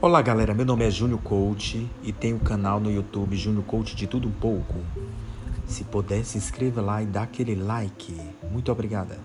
Olá galera, meu nome é Júnior Coach e tenho o canal no YouTube Júnior Coach de tudo um pouco. Se puder, se inscreva lá e dá aquele like. Muito obrigada.